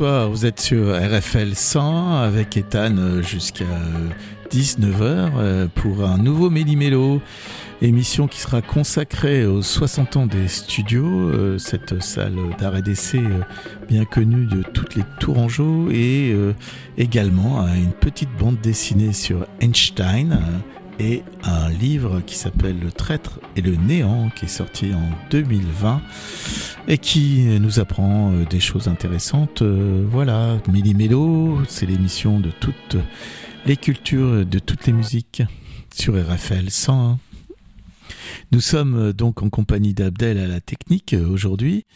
Bonsoir, vous êtes sur RFL 100 avec Ethan euh, jusqu'à 19h euh, euh, pour un nouveau Méli-Mélo, émission qui sera consacrée aux 60 ans des studios, cette salle d'art et d'essai bien connue de toutes les Tourangeaux et également à une petite bande dessinée sur Einstein et un livre qui s'appelle Le traître et le néant qui est sorti en 2020 et qui nous apprend euh, des choses intéressantes. Euh, voilà, Mili Mélo, c'est l'émission de toutes les cultures, de toutes les musiques sur RFL 101. Nous sommes euh, donc en compagnie d'Abdel à la technique aujourd'hui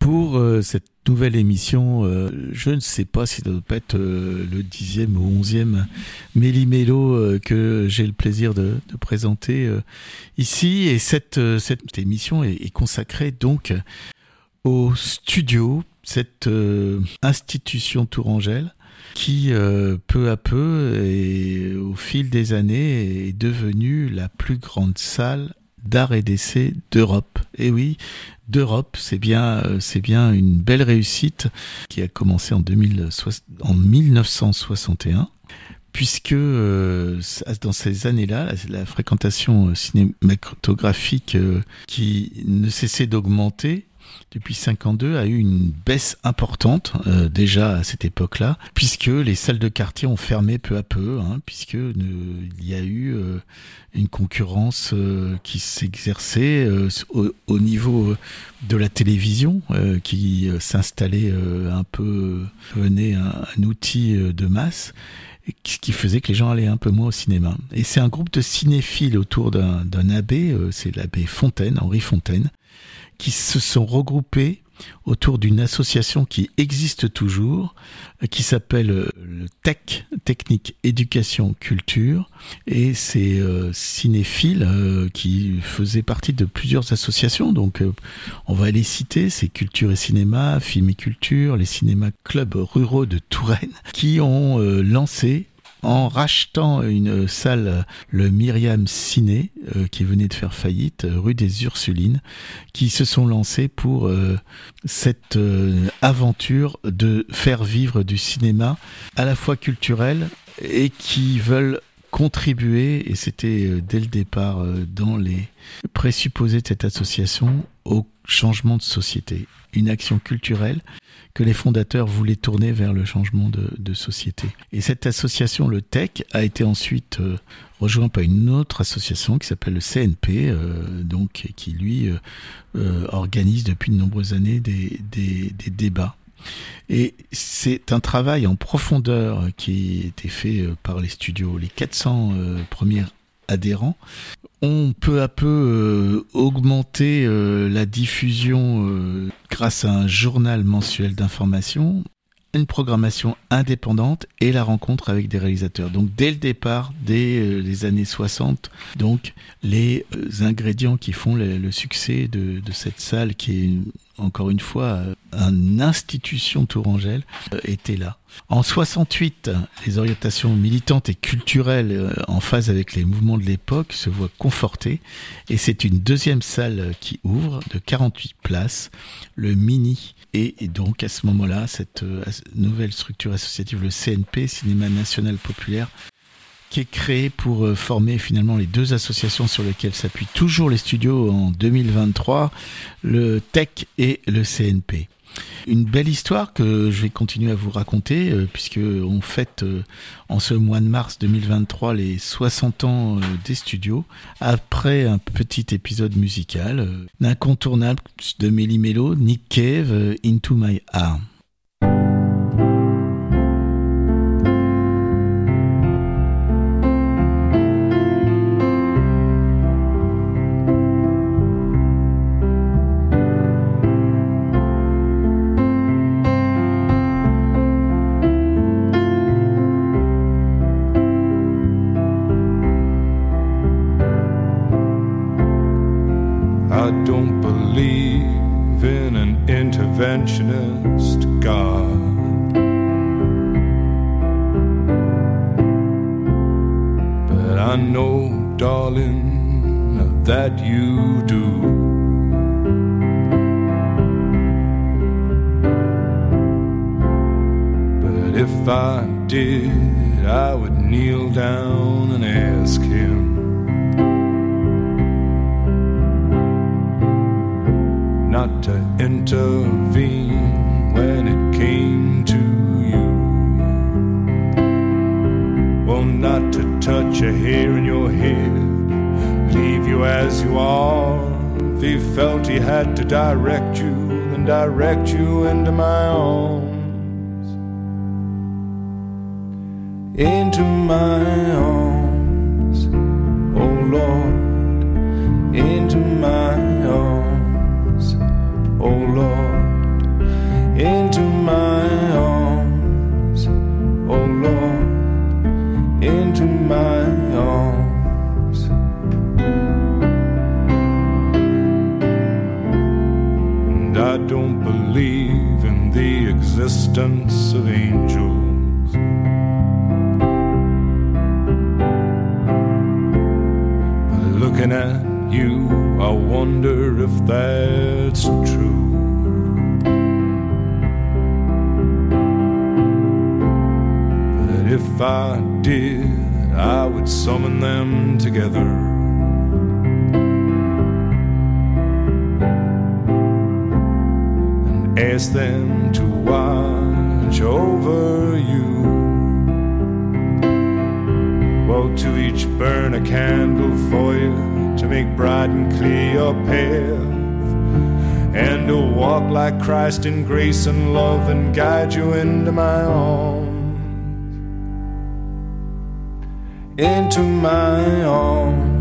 pour euh, cette nouvelle émission. Euh, je ne sais pas si ça doit être euh, le dixième ou onzième Méli-Mélo que j'ai le plaisir de, de présenter ici. Et cette, cette émission est, est consacrée donc au studio, cette institution Tourangelle qui peu à peu et au fil des années est devenue la plus grande salle d'art et d'essai d'Europe. Et oui, d'Europe, c'est bien, euh, c'est bien une belle réussite qui a commencé en, 2000, en 1961 puisque euh, dans ces années-là, la, fréquentation euh, cinématographique qui ne cessait d'augmenter depuis 52 a eu une baisse importante euh, déjà à cette époque-là, puisque les salles de quartier ont fermé peu à peu, hein, puisque il y a eu euh, une concurrence euh, qui s'exerçait au, au, niveau de la télévision, qui s'installait un peu, venait un, un outil de masse ce qui faisait que les gens allaient un peu moins au cinéma. Et c'est un groupe de cinéphiles autour d'un abbé, c'est l'abbé Fontaine, Henri Fontaine, qui se sont regroupés autour d'une association qui existe toujours, qui s'appelle euh, le TEC, Technique Éducation Culture, et c'est euh, cinéphiles euh, qui faisaient partie de plusieurs associations, donc on va les citer, c'est Culture et Cinéma, Film et Culture, les cinémas clubs ruraux de Touraine, qui ont lancé en rachetant une salle, le Myriam Ciné, euh, qui venait de faire faillite, euh, rue des Ursulines, qui se sont lancés pour euh, cette aventure de faire vivre du cinéma à la fois culturel et qui veulent contribuer, et c'était dès le départ dans les présupposés de cette association, au changement de société. Une action culturelle que les fondateurs voulaient tourner vers le changement de, société. Et cette association, le TEC, a été ensuite euh, rejointe par une autre association qui s'appelle le CNP, euh, donc qui lui euh, organise depuis de nombreuses années des, des, débats. Et c'est un travail en profondeur qui a été fait par les studios, les 400 premiers adhérents ont peu à peu euh, augmenté euh, la diffusion euh, grâce à un journal mensuel d'information, une programmation indépendante et la rencontre avec des réalisateurs. Donc dès le départ, dès les années 60, donc les ingrédients qui font le, succès de, de, cette salle qui est encore une fois, une institution tourangelle euh, était là. En 68, les orientations militantes et culturelles euh, en phase avec les mouvements de l'époque se voient confortées et c'est une deuxième salle qui ouvre de 48 places, le Mini. Et, donc à ce moment-là, cette euh, nouvelle structure associative, le CNP, Cinéma National Populaire, qui est créé pour euh, former finalement les deux associations sur lesquelles s'appuient toujours les studios en 2023, le TEC et le CNP. Une belle histoire que je vais continuer à vous raconter euh, puisque on fête euh, en ce mois de mars 2023 les 60 ans des studios après un petit épisode musical, incontournable de Melly Mello, Nick Cave, Into My Arm. To intervene when it came to you. Well, not to touch a hair in your head, leave you as you are. If he felt he had to direct you, then direct you into my arms. into my arms, oh Lord, into my oh Lord, into my arms, oh Lord, into my arms. And I don't believe in the existence of angels. But looking at you, I wonder if that's true. But if I did, I would summon them together. and Ask them to watch over you. Well, to each burn a candle for you to make bright and clear your path, and to walk like Christ in grace and love and guide you into my arms. Into my arms,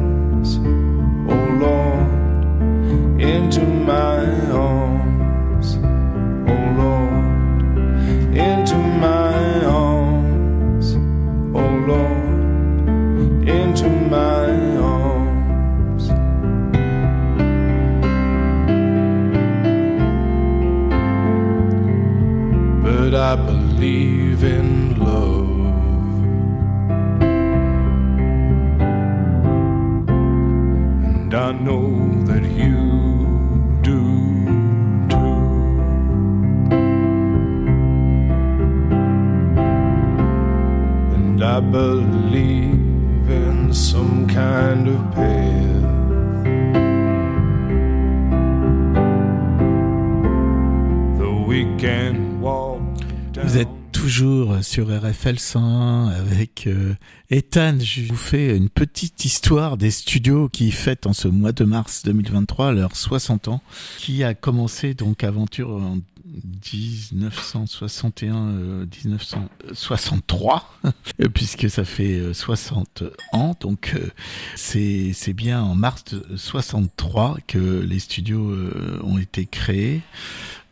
101 avec euh, Ethan. Je vous fais une petite histoire des studios qui fêtent en ce mois de mars 2023 leurs 60 ans, qui a commencé donc aventure en 1961, euh, 1963, puisque ça fait euh, 60 ans. Donc euh, c'est bien en mars de 63 que les studios euh, ont été créés.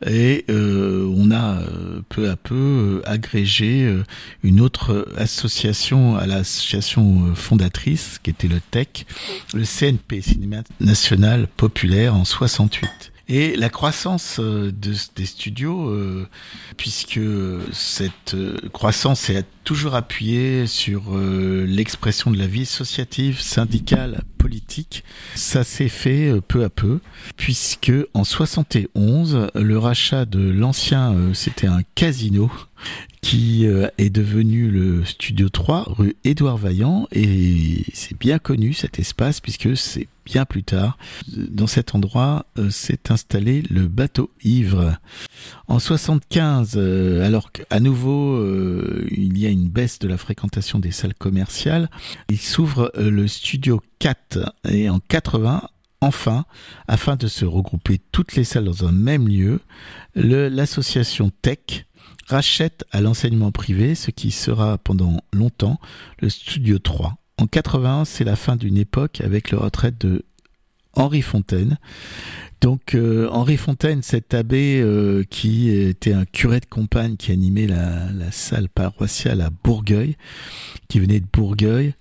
Et euh, on a euh, peu à peu euh, agrégé euh, une autre association à l'association fondatrice, qui était le TEC, le CNP, Cinéma National Populaire, en 68. Et la croissance euh, de, des studios, euh, puisque cette euh, croissance est toujours appuyée sur l'expression de la vie associative, syndicale, politique, ça s'est fait peu à peu, puisque en 71, le rachat de l'ancien, c'était un casino, qui euh, est devenu le Studio 3 rue Édouard Vaillant. Et c'est bien connu cet espace puisque c'est bien plus tard. Dans cet endroit euh, s'est installé le bateau ivre. En 75, euh, alors qu'à nouveau euh, il y a une baisse de la fréquentation des salles commerciales, il s'ouvre euh, le Studio 4 et en 80 Enfin, afin de se regrouper toutes les salles dans un même lieu, l'association Tech rachète à l'enseignement privé ce qui sera pendant longtemps le Studio 3. En 81, c'est la fin d'une époque avec le retraite de Henri Fontaine. Donc euh, Henri Fontaine, cet abbé euh, qui était un curé de compagne qui animait la, salle paroissiale à Bourgueil, qui venait de Bourgueil,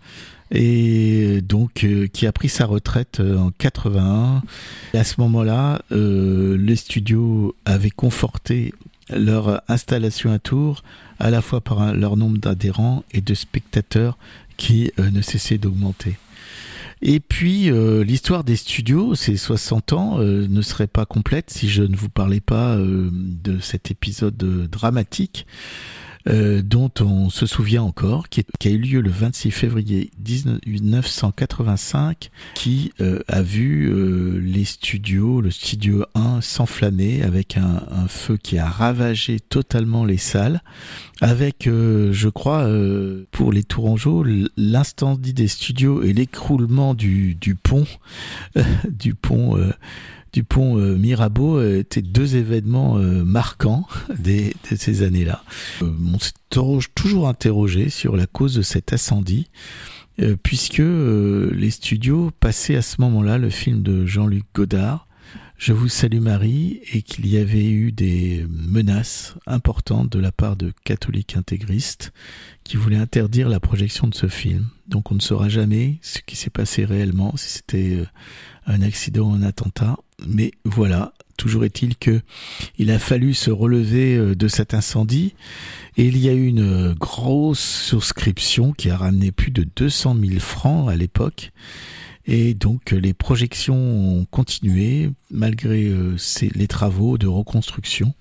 et donc euh, qui a pris sa retraite en 81. Et à ce moment-là, les studios avaient conforté leur installation à Tours, à la fois par leur nombre d'adhérents et de spectateurs qui euh, ne cessait d'augmenter. Et puis, euh, l'histoire des studios, ces 60 ans, euh, ne serait pas complète si je ne vous parlais pas de cet épisode dramatique. Euh, dont on se souvient encore, qui, a eu lieu le 26 février 1985, qui euh, a vu euh, les studios, le studio 1 s'enflammer avec un, feu qui a ravagé totalement les salles, avec, je crois, pour les Tourangeaux, l'incendie des studios et l'écroulement du pont, du pont du pont euh, Mirabeau euh, étaient deux événements euh, marquants de ces années-là. on s'est toujours interrogé sur la cause de cet incendie, puisque les studios passaient à ce moment-là le film de Jean-Luc Godard, Je vous salue Marie, et qu'il y avait eu des menaces importantes de la part de catholiques intégristes qui voulaient interdire la projection de ce film. Donc on ne saura jamais ce qui s'est passé réellement, si c'était un accident ou un attentat. Mais voilà, toujours est-il que il a fallu se relever euh, de cet incendie et il y a eu une grosse souscription qui a ramené plus de 200 000 francs à l'époque. Et donc les projections ont continué malgré euh, les travaux de reconstruction.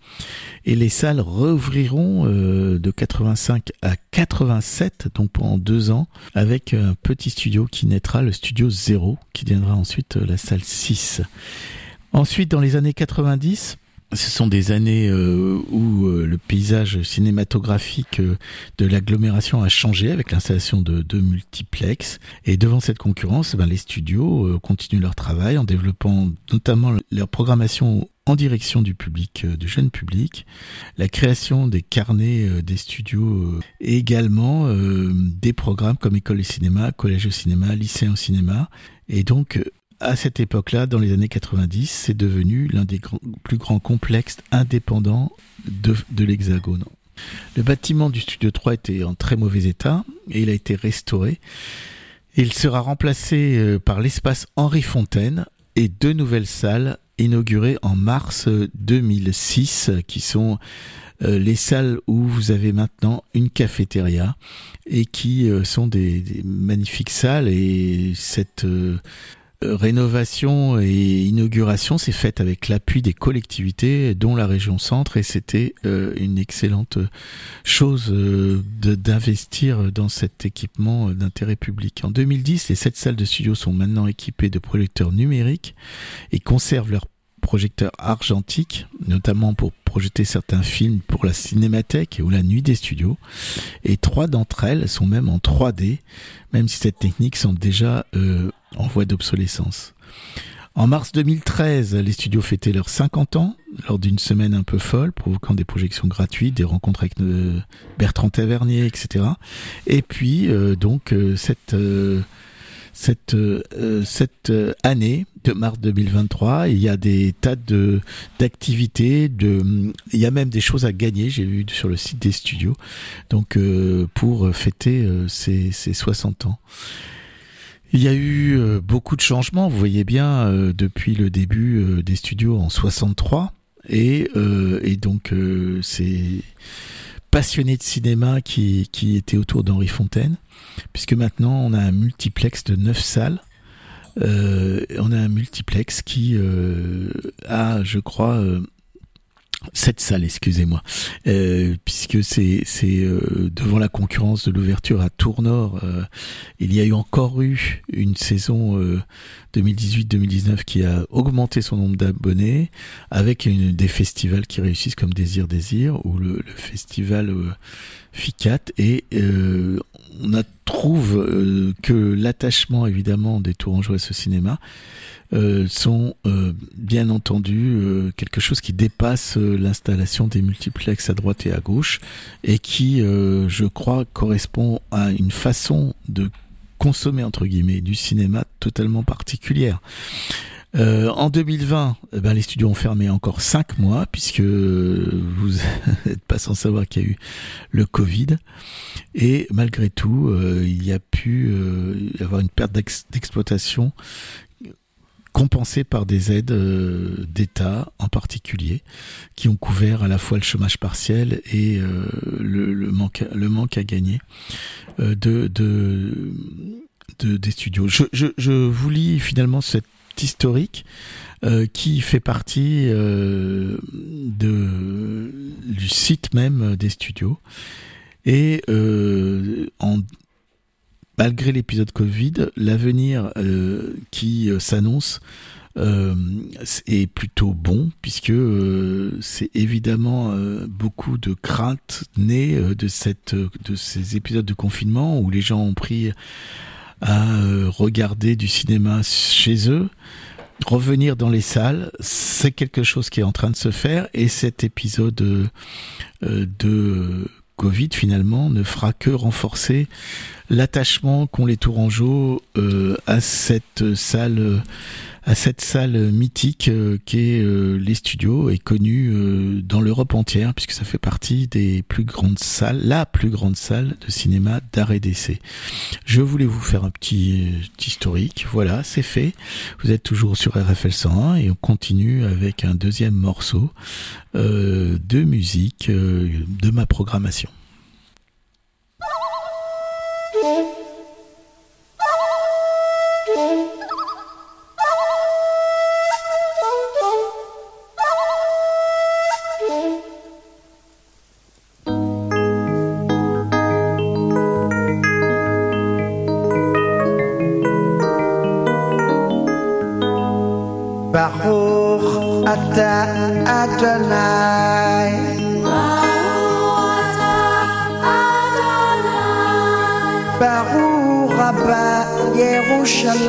Et les salles rouvriront euh, de 85 à 87, donc pendant deux ans, avec un petit studio qui naîtra, le studio 0, qui deviendra ensuite la salle 6. Ensuite, dans les années 90, ce sont des années euh, où euh, le paysage cinématographique euh, de l'agglomération a changé avec l'installation de deux multiplex. Et devant cette concurrence, ben, les studios continuent leur travail en développant notamment leur programmation en direction du public, du jeune public, la création des carnets des studios et également des programmes comme école de cinéma, collège au cinéma, lycée au cinéma. Et donc à cette époque-là, dans les années 90, c'est devenu l'un des plus grands complexes indépendants de, l'Hexagone. Le bâtiment du Studio 3 était en très mauvais état et il a été restauré. Il sera remplacé euh, par l'espace Henri Fontaine et deux nouvelles salles inaugurées en mars 2006 qui sont euh, les salles où vous avez maintenant une cafétéria et qui euh, sont des, des magnifiques salles et cette euh, rénovation et inauguration s'est faite avec l'appui des collectivités, dont la région Centre, et c'était euh, une excellente chose euh, d'investir dans cet équipement d'intérêt public. En 2010, les sept salles de studio sont maintenant équipées de projecteurs numériques et conservent leur projecteurs argentiques, notamment pour projeter certains films pour la cinémathèque ou la nuit des studios. Et trois d'entre elles sont même en 3D, même si cette technique semble déjà euh, en voie d'obsolescence. En mars 2013, les studios fêtaient leurs 50 ans lors d'une semaine un peu folle, provoquant des projections gratuites, des rencontres avec euh, Bertrand Tavernier, etc. Et puis euh, donc cette cette cette année de mars 2023. Il y a des tas de d'activités, de, il y a même des choses à gagner. J'ai vu sur le site des studios. Donc euh, pour fêter euh, ces, ces 60 ans. Il y a eu euh, beaucoup de changements. Vous voyez bien depuis le début des studios en 63 et et donc c'est passionné de cinéma qui, qui était autour d'Henri Fontaine, puisque maintenant on a un multiplex de neuf salles. Euh, on a un multiplex qui euh, a, je crois, euh, cette salle, excusez-moi, euh, puisque c'est euh, devant la concurrence de l'ouverture à Tournord, euh, il y a eu encore eu une saison 2018-2019 qui a augmenté son nombre d'abonnés, avec des festivals qui réussissent comme Désir Désir ou le, le festival FICAT, et on a, trouve que l'attachement évidemment des Tourangeaux à ce cinéma euh, sont euh, bien entendu euh, quelque chose qui dépasse l'installation des multiplex à droite et à gauche et qui, je crois, correspond à une façon de consommer entre guillemets du cinéma totalement particulière. en 2020, eh ben, les studios ont fermé encore cinq mois puisque vous n'êtes pas sans savoir qu'il y a eu le Covid et malgré tout, il y a pu y avoir une perte d'exploitation compensé par des aides euh, d'État en particulier, qui ont couvert à la fois le chômage partiel et euh, le, manque, le manque à gagner euh, de, de, des studios. Je, je, je, vous lis finalement cette historique qui fait partie de, du site même des studios Et en malgré l'épisode Covid, l'avenir qui s'annonce euh, est plutôt bon puisque euh, c'est évidemment euh, beaucoup de craintes nées de cette de ces épisodes de confinement où les gens ont pris à regarder du cinéma chez eux. Revenir dans les salles, c'est quelque chose qui est en train de se faire et cet épisode de Covid finalement ne fera que renforcer l'attachement qu'ont les Tourangeaux à cette salle à cette salle mythique euh, qui est euh, les studios et connue euh, dans l'Europe entière puisque ça fait partie des plus grandes salles, la plus grande salle de cinéma d'art et d'essai. Je voulais vous faire un petit, historique. Voilà, c'est fait. Vous êtes toujours sur RFL 101 et on continue avec un deuxième morceau de musique de ma programmation. Thank.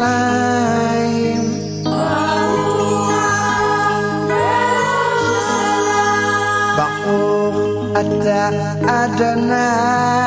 time. Adonai.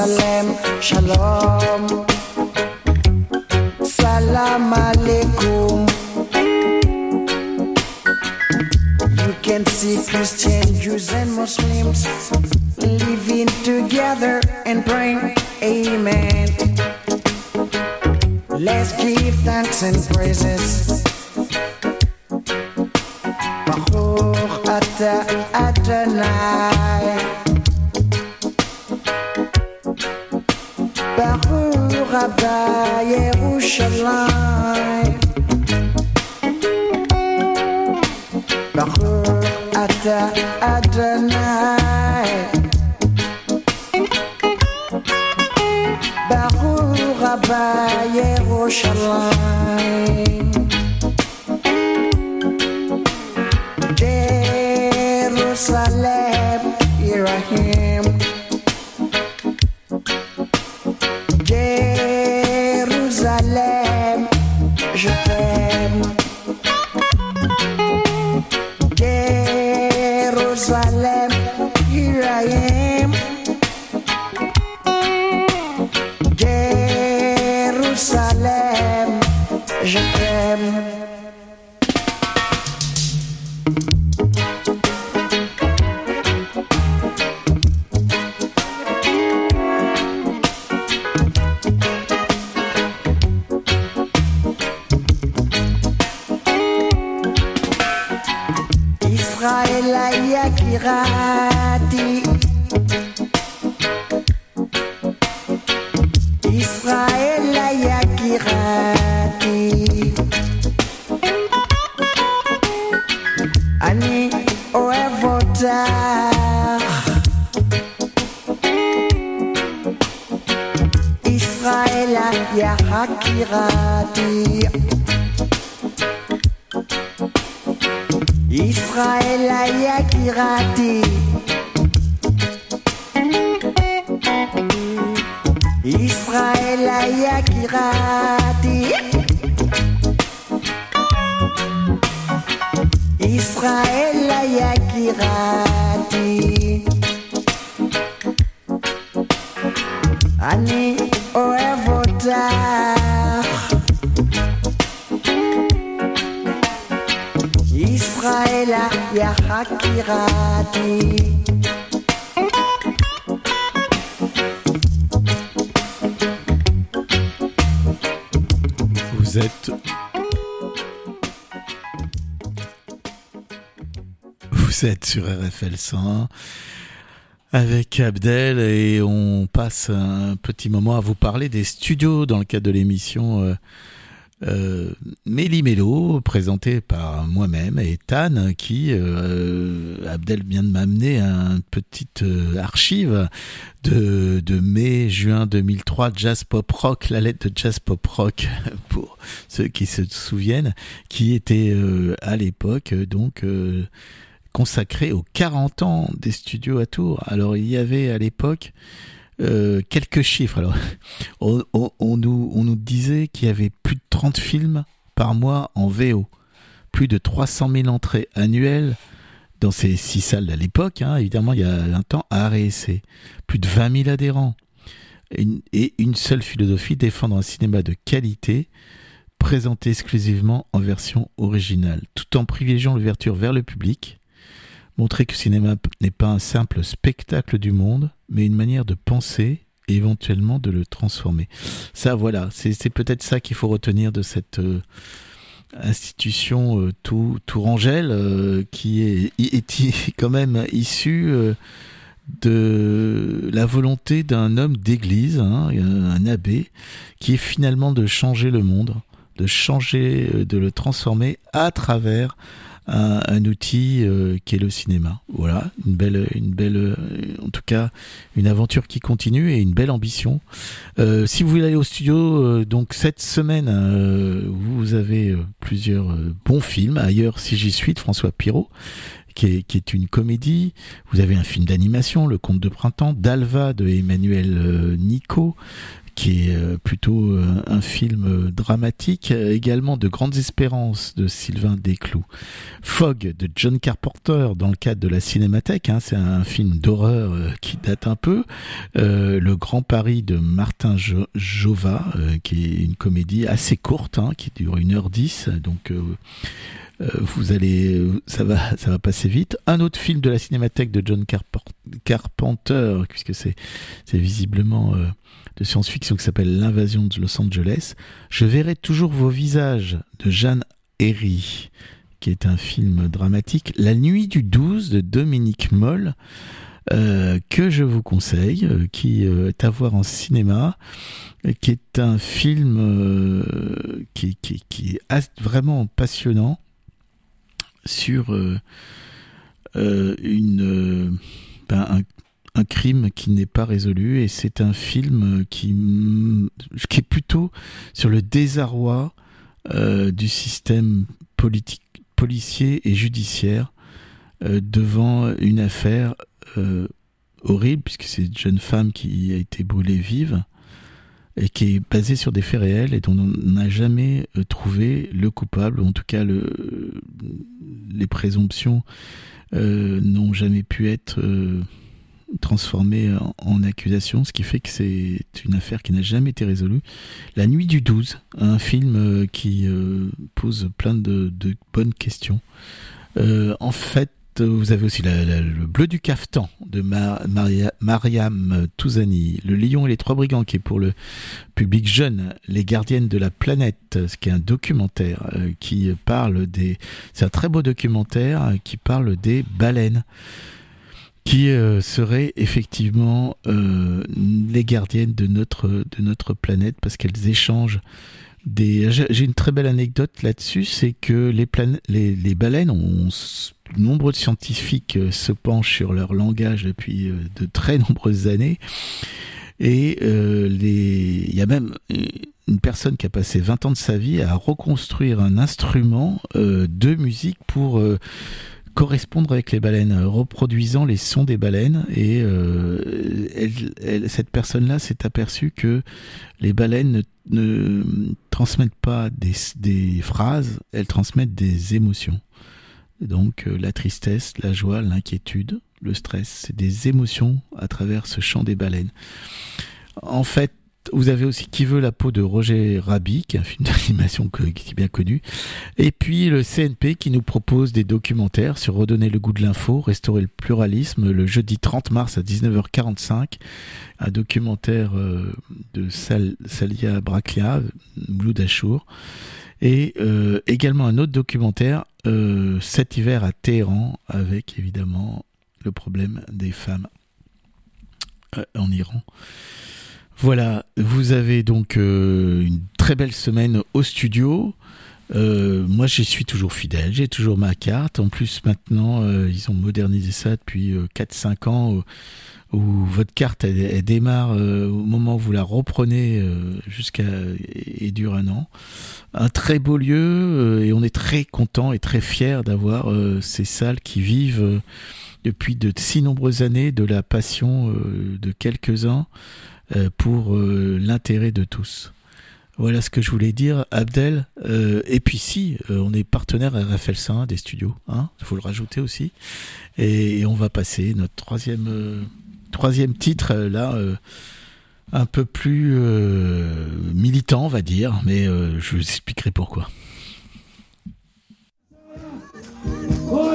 Jerusalem, Shalom. Salam Alaikum. You can see Christians, Jews, and Muslims living together and praying. Amen. Let's give thanks and praises. verra. Sur RFL 100 avec Abdel et on passe un petit moment à vous parler des studios dans le cadre de l'émission euh, euh, Méli-Mélo, présenté par moi-même et Tan, qui, euh, Abdel vient de m'amener une petite euh, archive de, de mai-juin 2003, Jazz Pop Rock, la lettre de Jazz Pop Rock, pour ceux qui se souviennent, qui était euh, à l'époque donc consacré aux 40 ans des studios à Tours. Alors il y avait à l'époque euh, quelques chiffres. Alors, on, nous, on nous disait qu'il y avait plus de 30 films par mois en VO, plus de 300 000 entrées annuelles dans ces six salles à l'époque, hein, évidemment il y a un temps à essai. plus de 20 000 adhérents, et une seule philosophie, défendre un cinéma de qualité, présenté exclusivement en version originale, tout en privilégiant l'ouverture vers le public, montrer que le cinéma n'est pas un simple spectacle du monde, mais une manière de penser et éventuellement de le transformer. Ça, voilà, c'est peut-être ça qu'il faut retenir de cette euh, institution euh, tout, tourangelle euh, qui est, est quand même issue de la volonté d'un homme d'église, hein, un abbé, qui est finalement de changer le monde, de changer, de le transformer à travers un, un outil euh, qui est le cinéma. Voilà, une belle, une belle, euh, en tout cas, une aventure qui continue et une belle ambition. Euh, si vous voulez aller au studio, donc cette semaine, vous avez plusieurs bons films. Ailleurs, si j'y suis, de François Pirot. Qui est, qui est une comédie. Vous avez un film d'animation, Le Conte de printemps, d'Alva de Emmanuel Nico, qui est euh, plutôt euh, un film euh, dramatique, également de Grandes Espérances de Sylvain Desclous, Fog de John Carpenter dans le cadre de la Cinémathèque, hein, c'est un film d'horreur qui date un peu, Le Grand Paris de Martin jo Jova, qui est une comédie assez courte, hein, qui dure 1h10, donc vous allez, euh, ça va, ça va passer vite. Un autre film de la Cinémathèque de John Carp- Carpenter, puisque c'est, c'est visiblement euh, de science-fiction qui s'appelle L'invasion de Los Angeles. Je verrai toujours vos visages de Jeanne Herry, qui est un film dramatique. La nuit du 12 de Dominique Moll. euh, que je vous conseille, euh, qui euh, est à voir en cinéma, qui est un film euh, qui, qui, qui est vraiment passionnant sur euh, euh, une euh, ben, un, crime qui n'est pas résolu et c'est un film qui qui est plutôt sur le désarroi du système policier et judiciaire devant une affaire horrible puisque c'est une jeune femme qui a été brûlée vive et qui est basée sur des faits réels et dont on n'a jamais euh, trouvé le coupable, ou en tout cas le, les présomptions euh, n'ont jamais pu être euh, transformées en, en accusation, ce qui fait que c'est une affaire qui n'a jamais été résolue. La nuit du 12, un film qui pose plein de, de bonnes questions. En fait, vous avez aussi le bleu du cafetan de Ma- Maria- Mariam Touzani, le lion et les trois brigands qui est pour le public jeune, les gardiennes de la planète, ce qui est un documentaire euh, qui parle des, c'est un très beau documentaire euh, qui parle des baleines qui euh, seraient effectivement les gardiennes de notre de notre planète parce qu'elles échangent des. J'ai une très belle anecdote là-dessus, c'est que les, les baleines, ont, nombreux scientifiques euh, se penchent sur leur langage depuis euh, de très nombreuses années, et euh, il y a même une personne qui a passé 20 ans de sa vie à reconstruire un instrument de musique pour correspondre avec les baleines, reproduisant les sons des baleines. Et cette personne-là s'est aperçue que les baleines ne, transmettent pas des, phrases, elles transmettent des émotions. Donc la tristesse, la joie, l'inquiétude, le stress, c'est des émotions à travers ce chant des baleines. En fait, vous avez aussi Qui veut la peau de Roger Rabi, qui est un film d'animation qui est bien connu. Et puis le CNP qui nous propose des documentaires sur redonner le goût de l'info, restaurer le pluralisme, le jeudi 30 mars à 19h45. Un documentaire euh, de Salia Braclia, Blue d'Achour. Et euh, également un autre documentaire, euh, cet hiver à Téhéran, avec évidemment le problème des femmes en Iran. Voilà, vous avez donc euh, une très belle semaine au studio. Euh, moi, j'y suis toujours fidèle, j'ai toujours ma carte. En plus, maintenant, euh, ils ont modernisé ça depuis 4-5 ans, où, votre carte, elle, démarre au moment où vous la reprenez jusqu'à et dure un an. Un très beau lieu, et on est très content et très fier d'avoir ces salles qui vivent depuis de si nombreuses années de la passion de quelques-uns. Euh, pour euh, l'intérêt de tous. Voilà ce que je voulais dire, Abdel. Euh, et puis si, on est partenaire à Raphaël Saint des studios, hein, il faut le rajouter aussi. Et, on va passer notre troisième, troisième titre là, un peu plus militant, on va dire, mais je vous expliquerai pourquoi. Oh,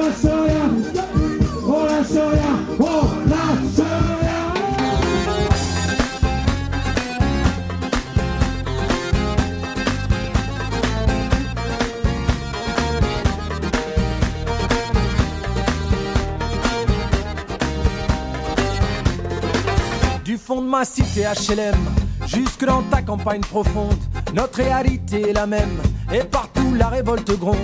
fond de ma cité HLM, jusque dans ta campagne profonde, notre réalité est la même, et partout la révolte gronde.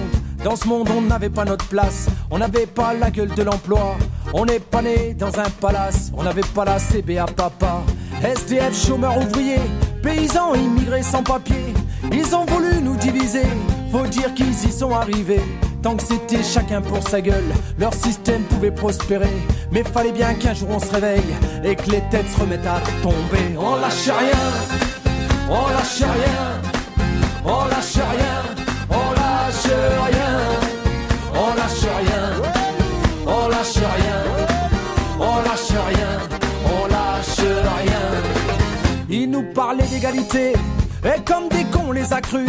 Dans ce monde, on n'avait pas notre place, on n'avait pas la gueule de l'emploi, on n'est pas né dans un palace, on n'avait pas la CBA papa. SDF, chômeurs ouvriers, paysans immigrés sans papier, ils ont voulu nous diviser, faut dire qu'ils y sont arrivés. Tant que c'était chacun pour sa gueule, leur système pouvait prospérer. Mais fallait bien qu'un jour on se réveille et que les têtes se remettent à tomber. On lâche rien, on lâche rien, on lâche rien, on lâche rien, on lâche rien, on lâche rien, on lâche rien, on lâche rien. Ils nous parlaient d'égalité et comme des cons les a crus.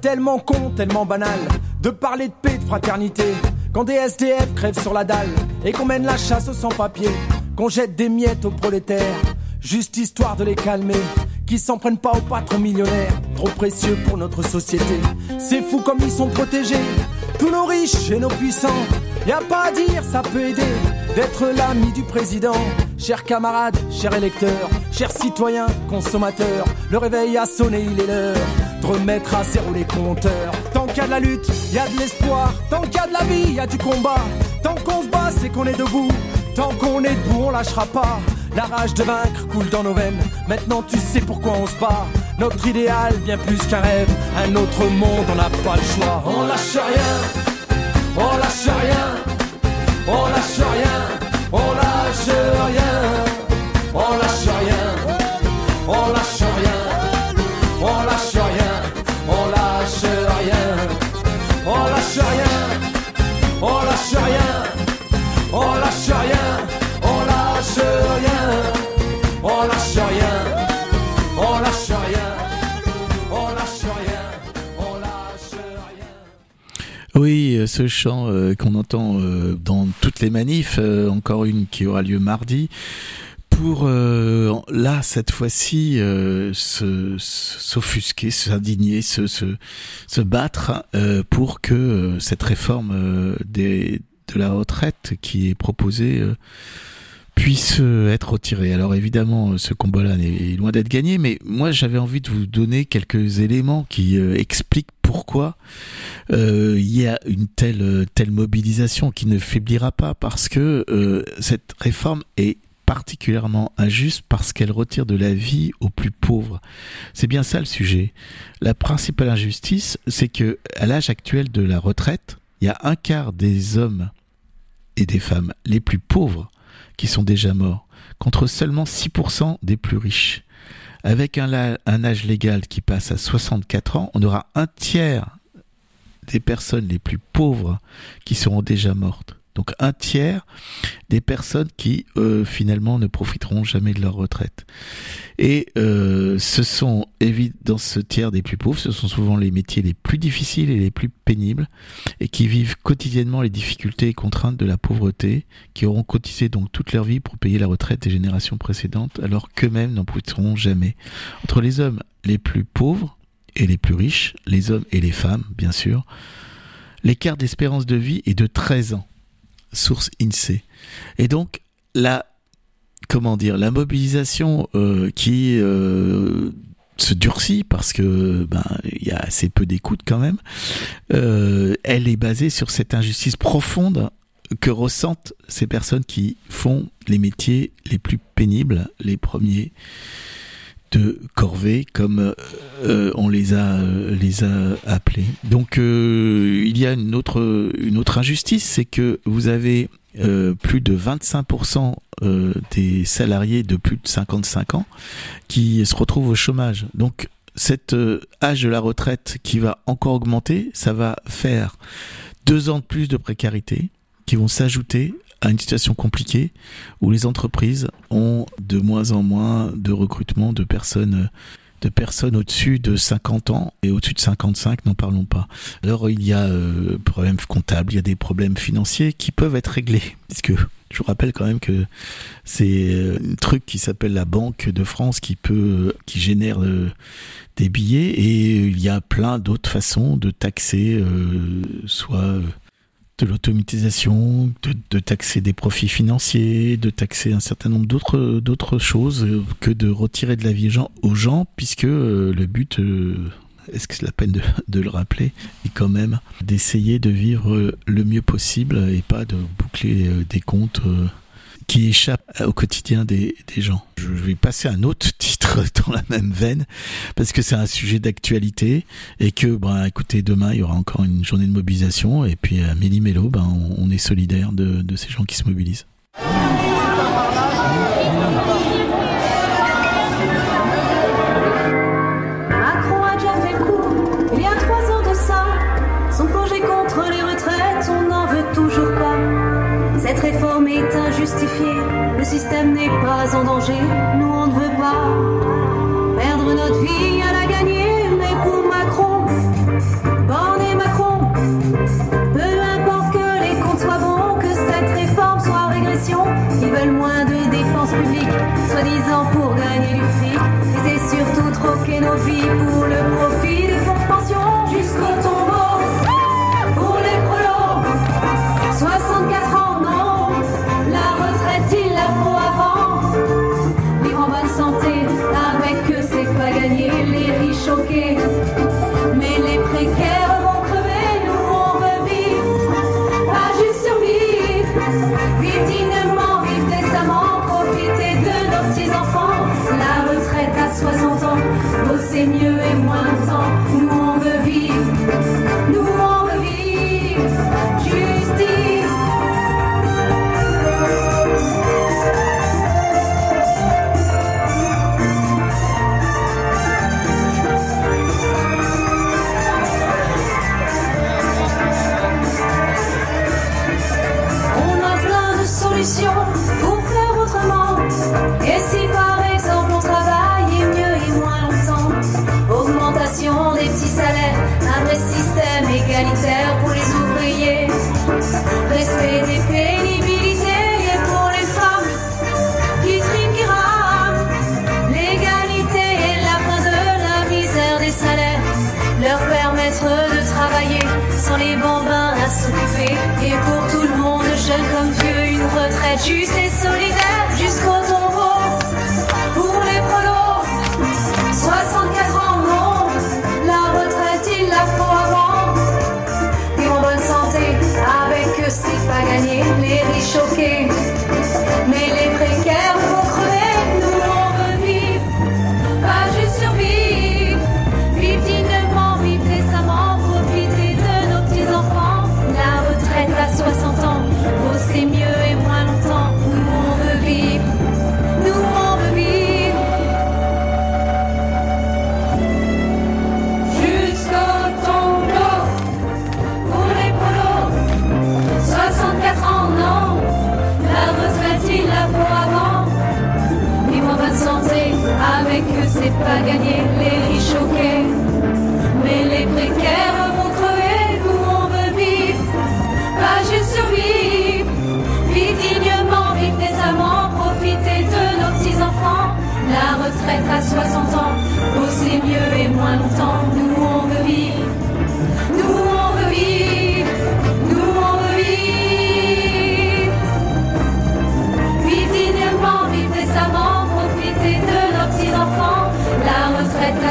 Tellement con, tellement banal de parler de paix, de fraternité. Quand des SDF crèvent sur la dalle et qu'on mène la chasse aux sans-papiers, qu'on jette des miettes aux prolétaires, juste histoire de les calmer. Qui s'en prennent pas aux patrons millionnaires, trop précieux pour notre société. C'est fou comme ils sont protégés, tous nos riches et nos puissants. Y a pas à dire, ça peut aider d'être l'ami du président. Chers camarades, chers électeurs, chers citoyens, consommateurs, le réveil a sonné, il est l'heure de remettre à zéro les compteurs. Tant qu'il y a de la lutte, il y a de l'espoir. Tant qu'il y a de la vie, il y a du combat. Tant qu'on se bat, c'est qu'on est debout. Tant qu'on est debout, on lâchera pas. La rage de vaincre coule dans nos veines. Maintenant, tu sais pourquoi on se bat. Notre idéal, bien plus qu'un rêve. Un autre monde, on n'a pas le choix. On lâche rien. On lâche rien. On lâche rien. On lâche rien. On lâche rien. Ce chant euh, qu'on entend euh, dans toutes les manifs, euh, encore une qui aura lieu mardi, pour là cette fois-ci s'offusquer, s'indigner, se, se, se battre pour que cette réforme des, de la retraite qui est proposée puisse être retirée. Alors évidemment, ce combat-là est loin d'être gagné, mais moi j'avais envie de vous donner quelques éléments qui expliquent pourquoi euh, il y a une telle mobilisation qui ne faiblira pas parce que euh, cette réforme est particulièrement injuste parce qu'elle retire de la vie aux plus pauvres. C'est bien ça le sujet. La principale injustice, c'est que à l'âge actuel de la retraite, il y a un quart des hommes et des femmes les plus pauvres qui sont déjà morts, contre seulement 6% des plus riches. Avec un, un, âge légal qui passe à 64 ans, on aura un tiers des personnes les plus pauvres qui seront déjà mortes. Donc un tiers des personnes qui euh, finalement ne profiteront jamais de leur retraite. Et euh, ce sont dans ce tiers des plus pauvres, ce sont souvent les métiers les plus difficiles et les plus pénibles et qui vivent quotidiennement les difficultés et contraintes de la pauvreté, qui auront cotisé donc toute leur vie pour payer la retraite des générations précédentes, alors qu'eux-mêmes n'en profiteront jamais. Entre les hommes les plus pauvres et les plus riches, les hommes et les femmes, bien sûr, l'écart d'espérance de vie est de 13 ans source INSEE. Et donc, la, comment dire, la mobilisation euh, qui euh, se durcit parce que ben il y a assez peu d'écoute quand même. Euh, elle est basée sur cette injustice profonde que ressentent ces personnes qui font les métiers les plus pénibles, les premiers de corvée comme euh, on les a euh, les a appelés. Donc euh, il y a une autre une autre injustice, c'est que vous avez plus de 25% des salariés de plus de 55 ans qui se retrouvent au chômage. Donc cet âge de la retraite qui va encore augmenter, ça va faire deux ans de plus de précarité qui vont s'ajouter à une situation compliquée où les entreprises ont de moins en moins de recrutement de personnes de personnes au-dessus de 50 ans. Et au-dessus de 55, n'en parlons pas. Alors il y a euh, problèmes comptables, il y a des problèmes financiers qui peuvent être réglés, puisque je vous rappelle quand même que c'est euh, un truc qui s'appelle la Banque de France qui peut, qui génère euh, des billets. Et il y a plein d'autres façons de taxer, euh, soit de l'automatisation, de, taxer des profits financiers, de taxer un certain nombre d'autres d'autres choses que de retirer de la vie aux gens, puisque euh, le but, euh, est-ce que c'est la peine de, le rappeler, est quand même d'essayer de vivre le mieux possible et pas de boucler euh, des comptes qui échappe au quotidien des, gens. Je vais passer un autre titre dans la même veine parce que c'est un sujet d'actualité et que, ben, écoutez, demain il y aura encore une journée de mobilisation et puis à Méli-Mélo, ben, on, est solidaire de ces gens qui se mobilisent.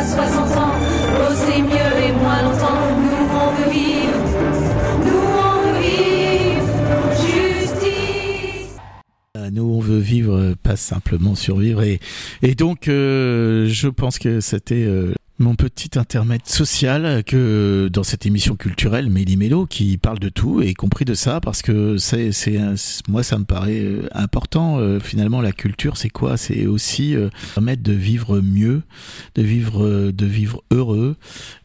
60 ans, bosser mieux et moins longtemps. Nous, on veut vivre. Nous, on veut vivre. Justice. Euh, Nous, on veut vivre, pas simplement survivre. Et, et donc, euh, je pense que c'était euh, mon petit intermède social que euh, dans cette émission culturelle Méli Mélo qui parle de tout, et y compris de ça, parce que c'est, c'est, moi, ça me paraît euh, important. euh, finalement, la culture, c'est quoi? C'est aussi euh, permettre de vivre mieux, de vivre, euh, de vivre heureux.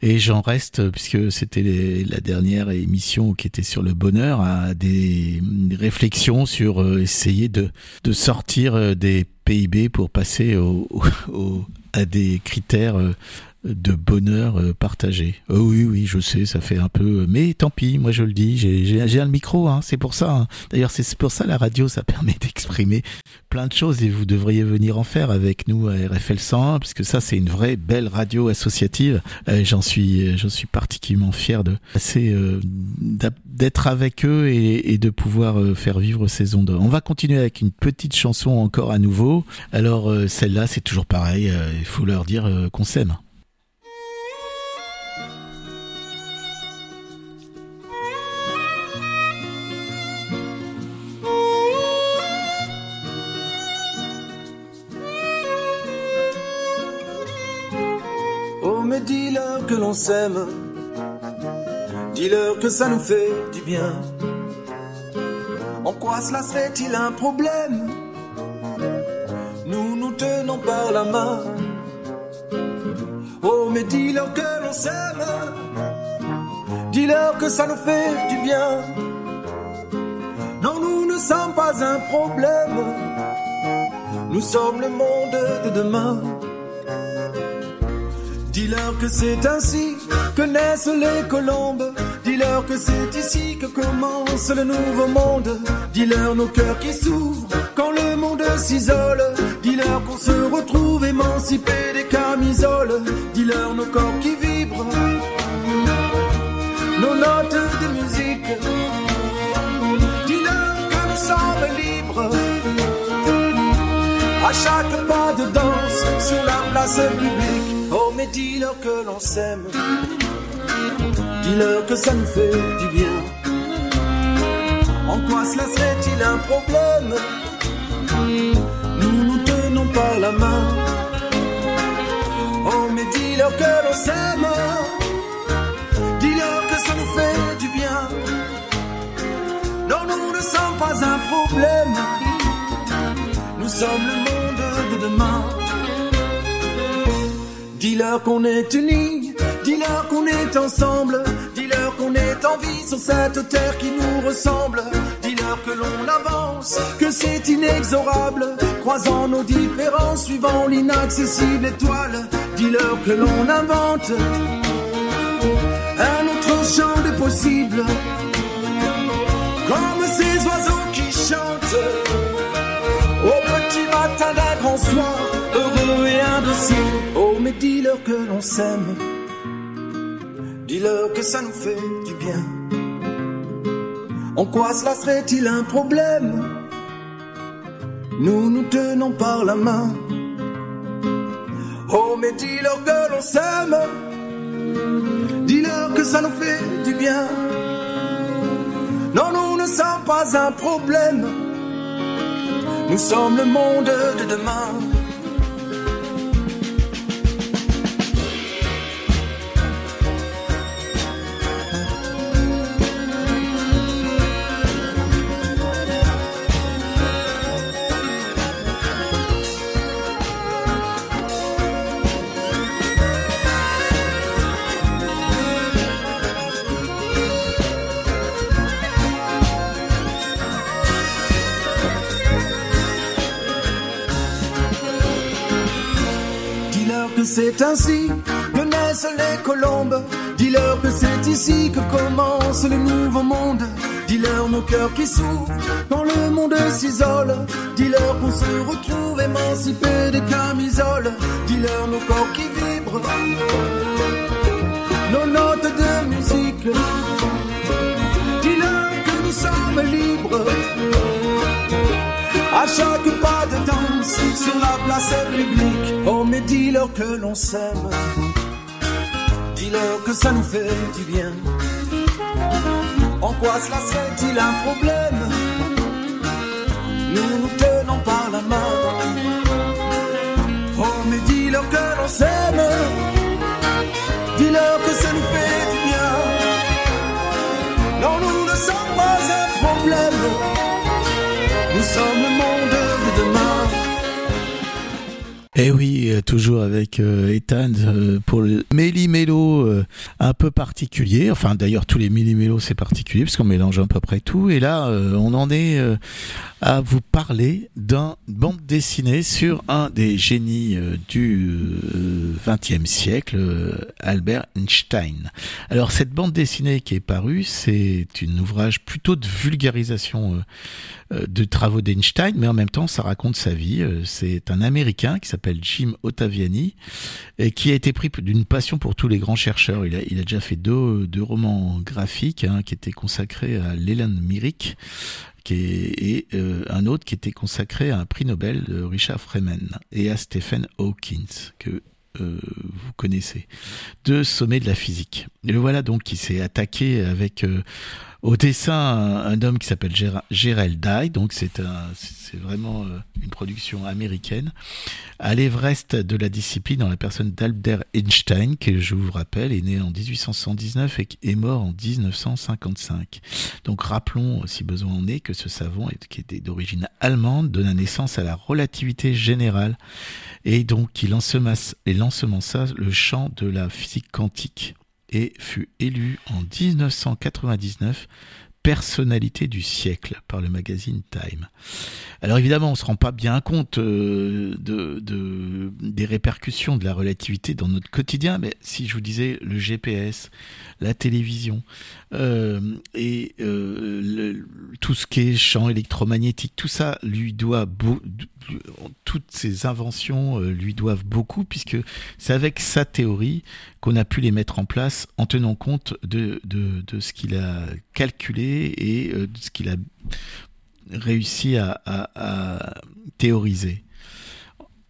Et j'en reste, euh, puisque c'était la dernière émission qui était sur le bonheur, à des, réflexions sur euh, essayer de, de sortir euh, des PIB pour passer au, au- à des critères euh, de bonheur euh, partagé. Oh oui, oui, je sais, ça fait un peu... Mais tant pis, moi je le dis, j'ai- un micro, hein, c'est pour ça. hein. D'ailleurs, c'est pour ça la radio, ça permet d'exprimer plein de choses et vous devriez venir en faire avec nous à RFL 101 parce que ça c'est une vraie belle radio associative. Euh, j'en suis j'en suis particulièrement fier de euh, d'être avec eux et, et de pouvoir euh, faire vivre ces ondes. On va continuer avec une petite chanson encore à nouveau. Alors euh, celle-là c'est toujours pareil, euh, il faut leur dire euh, qu'on s'aime. S'aime. Dis-leur que ça nous fait du bien. En quoi cela serait-il un problème? Nous nous tenons par la main. Oh, mais dis-leur que l'on s'aime. Dis-leur que ça nous fait du bien. Non, nous ne sommes pas un problème. Nous sommes le monde de demain. Dis-leur que c'est ainsi que naissent les colombes. Dis-leur que c'est ici que commence le nouveau monde. Dis-leur nos cœurs qui s'ouvrent quand le monde s'isole. Dis-leur qu'on se retrouve émancipés des camisoles. Dis-leur nos corps qui vibrent, nos notes de musique. Dis-leur que nous sommes libres. À chaque pas de danse sur la place publique. Oh, mais dis-leur que l'on s'aime. Dis-leur que ça nous fait du bien. En quoi cela serait-il un problème? Nous nous tenons par la main. Oh, mais dis-leur que l'on s'aime. Dis-leur que ça nous fait du bien. Non, nous ne sommes pas un problème. Nous sommes le monde de demain. Dis-leur qu'on est unis, dis-leur qu'on est ensemble, dis-leur qu'on est en vie sur cette terre qui nous ressemble. Dis-leur que l'on avance, que c'est inexorable, croisant nos différences, suivant l'inaccessible étoile. Dis-leur que l'on invente un autre champ des possibles, comme ces oiseaux qui chantent dis-leur que l'on s'aime. Dis-leur que ça nous fait du bien. En quoi cela serait-il un problème? Nous nous tenons par la main. Oh, mais dis-leur que l'on s'aime, dis-leur que ça nous fait du bien. Non, nous ne sommes pas un problème, nous sommes le monde de demain. C'est ainsi que naissent les colombes. Dis-leur que c'est ici que commence le nouveau monde. Dis-leur nos cœurs qui souffrent quand le monde s'isole. Dis-leur qu'on se retrouve émancipés des camisoles. Dis-leur nos corps qui vibrent, nos notes de musique. Dis-leur que nous sommes libres. À chaque sur la place publique, oh mais dis-leur que l'on s'aime, dis-leur que ça nous fait du bien. En quoi cela serait-il un problème Nous nous tenons par la main. Oh mais dis-leur que l'on s'aime, dis-leur que ça nous fait du bien. Non, nous ne sommes pas un problème. Eh oui, euh, toujours avec euh, Ethan euh, pour le méli-mélo un peu particulier. Enfin, d'ailleurs, tous les méli-mélos, c'est particulier parce qu'on mélange à peu près tout. Et là, on en est à vous parler d'un bande dessinée sur un des génies du XXe siècle, Albert Einstein. Alors, cette bande dessinée qui est parue, c'est un ouvrage plutôt de vulgarisation de travaux d'Einstein, mais en même temps, ça raconte sa vie. C'est un Américain qui s'appelle Jim Ottaviani et qui a été pris d'une passion pour tous les grands chercheurs. Il a, déjà fait deux, deux romans graphiques hein, qui étaient consacrés à Leland Myrick et euh, un autre qui était consacré à un prix Nobel de Richard Freeman et à Stephen Hawkins que euh, vous connaissez, de sommet de la physique. Et le voilà donc qui s'est attaqué avec euh, au dessin un, homme qui s'appelle Gerald Dye, donc c'est un, c'est vraiment euh, une production américaine, à l'Everest de la discipline dans la personne d'Albert Einstein, qui je vous rappelle est né en 1879 et est mort en 1955. Donc rappelons, si besoin en est, que ce savant, qui était d'origine allemande, donna naissance à la relativité générale et donc il ensemença, il ensemença le champ de la physique quantique et fut élu en 1999 personnalité du siècle par le magazine Time. Alors évidemment, on se rend pas bien compte euh, de, de- des répercussions de la relativité dans notre quotidien, mais si je vous disais le GPS, la télévision euh, et euh, tout ce qui est champ électromagnétique, tout ça lui doit toutes ces inventions euh, lui doivent beaucoup puisque c'est avec sa théorie qu'on a pu les mettre en place en tenant compte de, ce qu'il a calculé et euh, de ce qu'il a réussi à théoriser.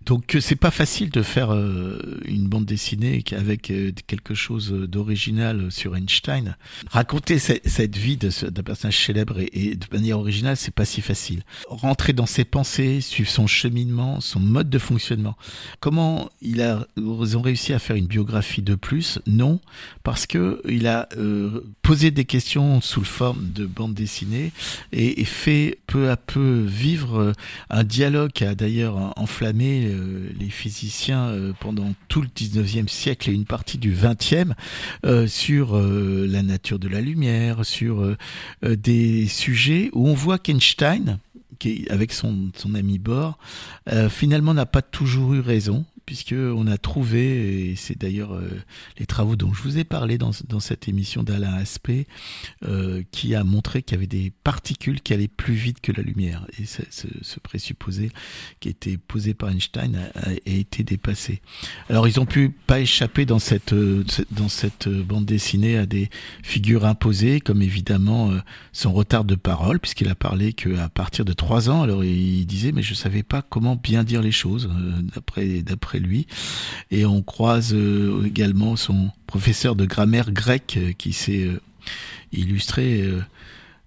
Donc euh, c'est pas facile de faire euh, une bande dessinée avec euh, quelque chose d'original sur Einstein. Raconter ce- cette vie d'un personnage célèbre et, de manière originale, c'est pas si facile. Rentrer dans ses pensées, suivre son cheminement, son mode de fonctionnement. Comment il a, ils ont réussi à faire une biographie de plus? Non, parce que il a posé des questions sous forme de bande dessinée et, fait peu à peu vivre un dialogue qui a d'ailleurs enflammé les physiciens euh, pendant tout le 19e siècle et une partie du 20e euh, sur euh, la nature de la lumière, sur euh, euh, des sujets où on voit qu'Einstein, qui avec son, ami Bohr, euh, finalement n'a pas toujours eu raison puisque on a trouvé, et c'est d'ailleurs les travaux dont je vous ai parlé dans, cette émission d'Alain Aspect, qui a montré qu'il y avait des particules qui allaient plus vite que la lumière. Et ce, présupposé qui était posé par Einstein a, été dépassé. Alors ils ont pu pas échapper dans cette dans cette bande dessinée à des figures imposées, comme évidemment son retard de parole, puisqu'il a parlé qu'à partir de trois ans, alors il disait mais je savais pas comment bien dire les choses euh, d'après lui, et on croise euh, également son professeur de grammaire grec euh, qui s'est illustré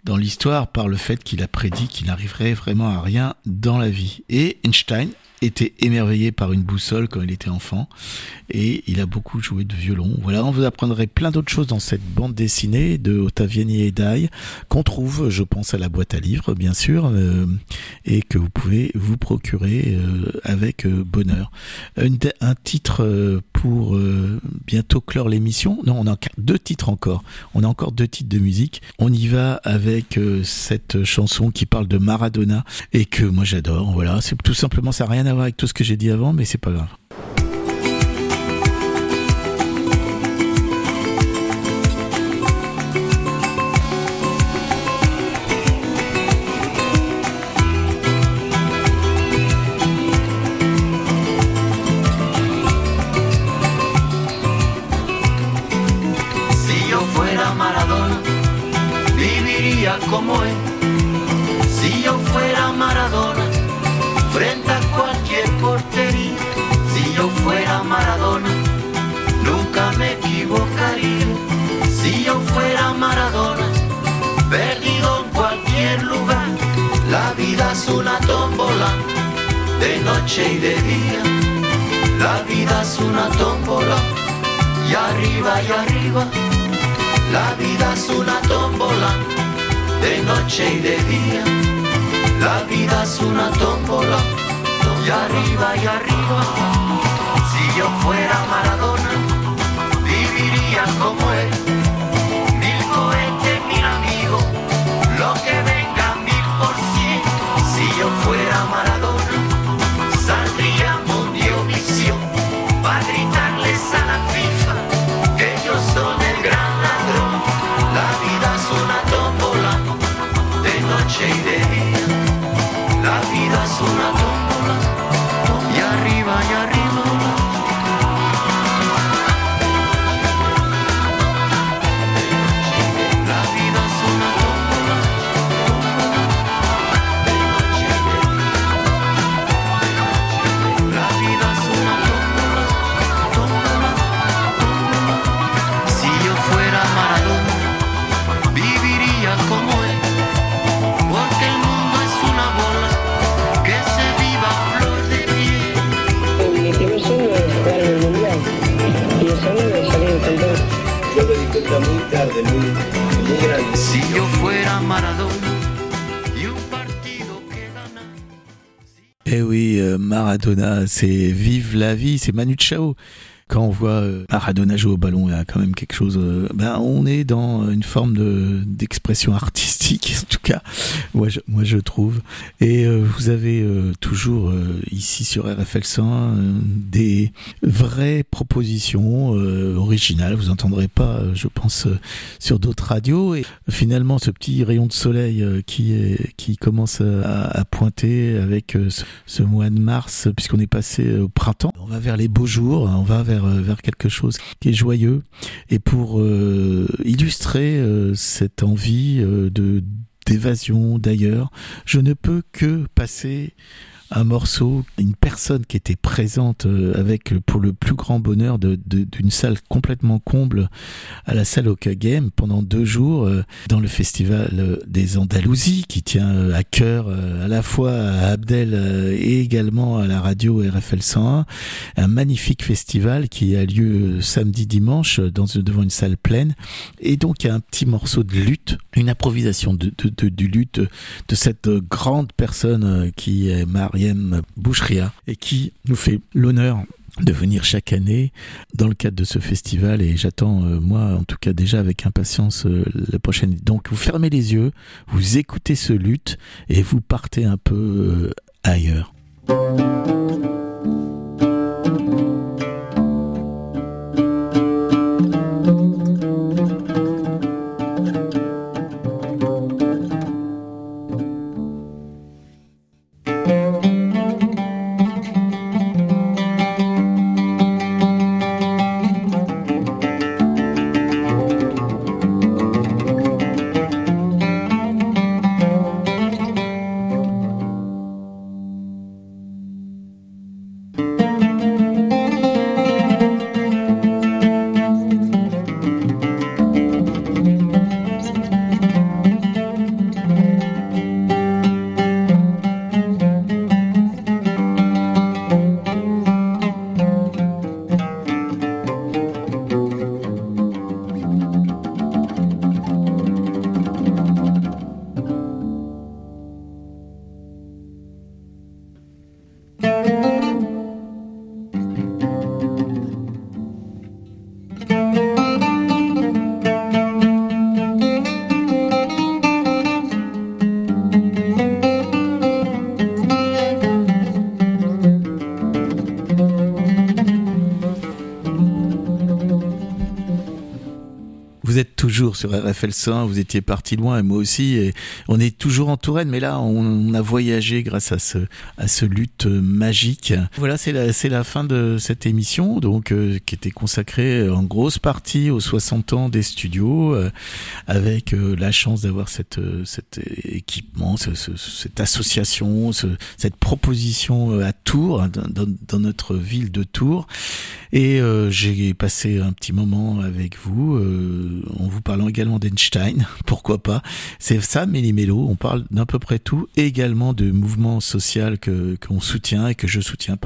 dans l'histoire par le fait qu'il a prédit qu'il n'arriverait vraiment à rien dans la vie. Et Einstein était émerveillé par une boussole quand il était enfant et il a beaucoup joué de violon. Voilà, on vous apprendrait plein d'autres choses dans cette bande dessinée de Ottaviani et Dai qu'on trouve, je pense, à la boîte à livres, bien sûr, euh, et que vous pouvez vous procurer euh, avec euh, bonheur. un titre pour bientôt clore l'émission. Non, on a deux titres encore. On a encore deux titres de musique. On y va avec cette chanson qui parle de Maradona et que moi j'adore. Voilà, c'est tout simplement ça n'a à voir avec tout ce que j'ai dit avant, mais c'est pas grave. Si Eh oui, euh, Maradona, c'est vive la vie, c'est Manu Chao quand on voit euh, Maradona jouer au ballon, il y a quand même quelque chose. Euh, ben, on est dans une forme de d'expression artistique, en tout cas, moi je, trouve. Et euh, vous avez toujours ici sur RFL 100 des vraies propositions originales. Vous entendrez pas, je pense, sur d'autres radios. Et finalement, ce petit rayon de soleil qui qui commence à, pointer avec ce, ce mois de mars, puisqu'on est passé au printemps, on va vers les beaux jours, on va vers euh, vers, quelque chose qui est joyeux. Et pour euh, illustrer euh, cette envie de d'évasion d'ailleurs, je ne peux que passer un morceau, une personne qui était présente euh, avec pour le plus grand bonheur d'une de, salle complètement comble à la salle Game pendant deux jours euh, dans le festival euh, des Andalousies qui tient à cœur à la fois à Abdel et également à la radio RFL 101 un. Magnifique festival qui a lieu samedi dimanche dans devant une salle pleine. Et donc il y a un petit morceau de lutte une improvisation de, de, de, de lutte de cette grande personne qui est Marie Boucheria et qui nous fait l'honneur de venir chaque année dans le cadre de ce festival et j'attends moi en tout cas déjà avec impatience la prochaine donc vous fermez les yeux vous écoutez ce lutte et vous partez un peu ailleurs sur RFL 100, vous étiez parti loin et moi aussi et on est toujours en Touraine mais là on, a voyagé grâce à ce à ce lutte magique. Voilà, c'est la c'est la fin de cette émission donc euh, qui était consacrée en grosse partie aux 60 ans des studios euh, avec euh, la chance d'avoir cette cet équipement, cette association, cette proposition à Tours hein, dans, dans, notre ville de Tours et j'ai passé un petit moment avec vous euh, en vous parlant également d'Einstein, pourquoi pas. C'est ça, Méli-Mélo, on parle d'un peu près tout, et également de mouvements sociaux que qu'on soutient et que je soutiens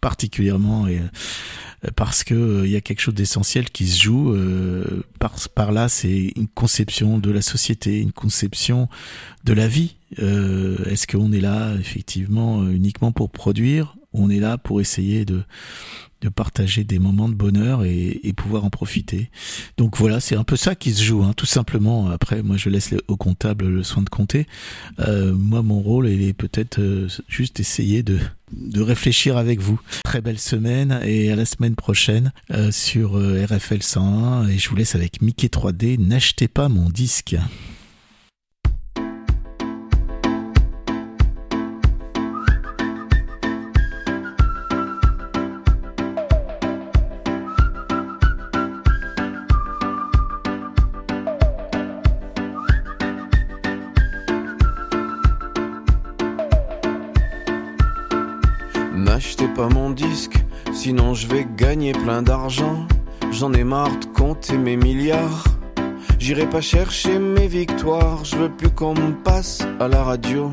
particulièrement et euh, parce que il euh, y a quelque chose d'essentiel qui se joue par par là c'est une conception de la société une conception de la vie est-ce qu'on est là effectivement uniquement pour produire? On est là pour essayer de de partager des moments de bonheur et, pouvoir en profiter. Donc voilà, c'est un peu ça qui se joue, hein, tout simplement. Après, moi, je laisse au comptable le soin de compter. Euh, moi, mon rôle, il est peut-être euh, juste essayer de, de réfléchir avec vous. Très belle semaine et à la semaine prochaine euh, sur RFL 101. Et je vous laisse avec Mickey 3D. N'achetez pas mon disque. Mon disque, sinon je vais gagner plein d'argent. J'en ai marre de compter mes milliards. J'irai pas chercher mes victoires, je veux plus qu'on me passe à la radio.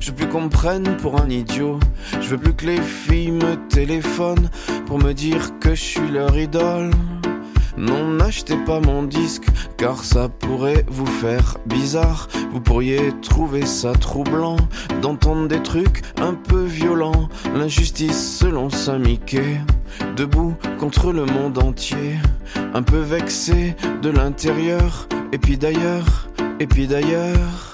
Je veux plus qu'on me prenne pour un idiot. Je veux plus que les filles me téléphonent pour me dire que je suis leur idole. Non, n'achetez pas mon disque, car ça pourrait vous faire bizarre. Vous pourriez trouver ça troublant d'entendre des trucs un peu violents. L'injustice selon Saint-Mickey, debout contre le monde entier. Un peu vexé de l'intérieur, et puis d'ailleurs, et puis d'ailleurs.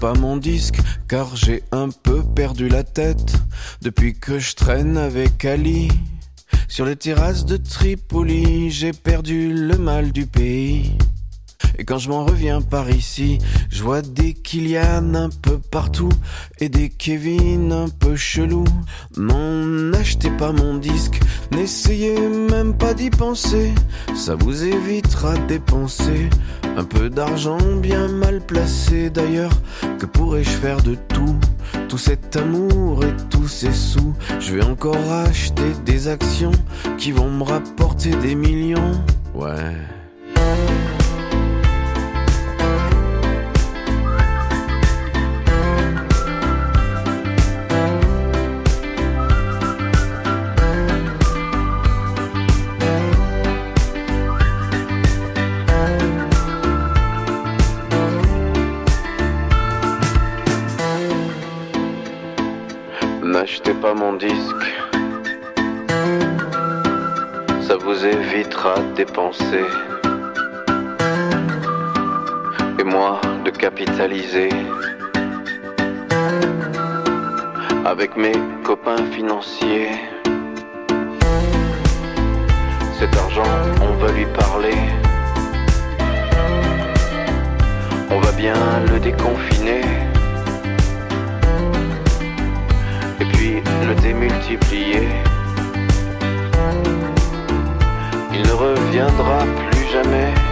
Pas mon disque car j'ai un peu perdu la tête depuis que je traîne avec Ali. Sur les terrasses de Tripoli, j'ai perdu le mal du pays. Et quand je m'en reviens par ici, je vois des Kylian un peu partout et des Kevin un peu chelous. Non, n'achetez pas mon disque, n'essayez même pas d'y penser, ça vous évitera de dépenser un peu d'argent bien mal placé d'ailleurs. Que pourrais-je faire de tout? Tout cet amour et tous ces sous. Je vais encore acheter des actions qui vont me rapporter des millions. Ouais. Disque. Ça vous évitera de dépenser. Et moi de capitaliser. Avec mes copains financiers. Cet argent, on va lui parler. On va bien le déconfiner. Le démultiplier. Il ne reviendra plus jamais.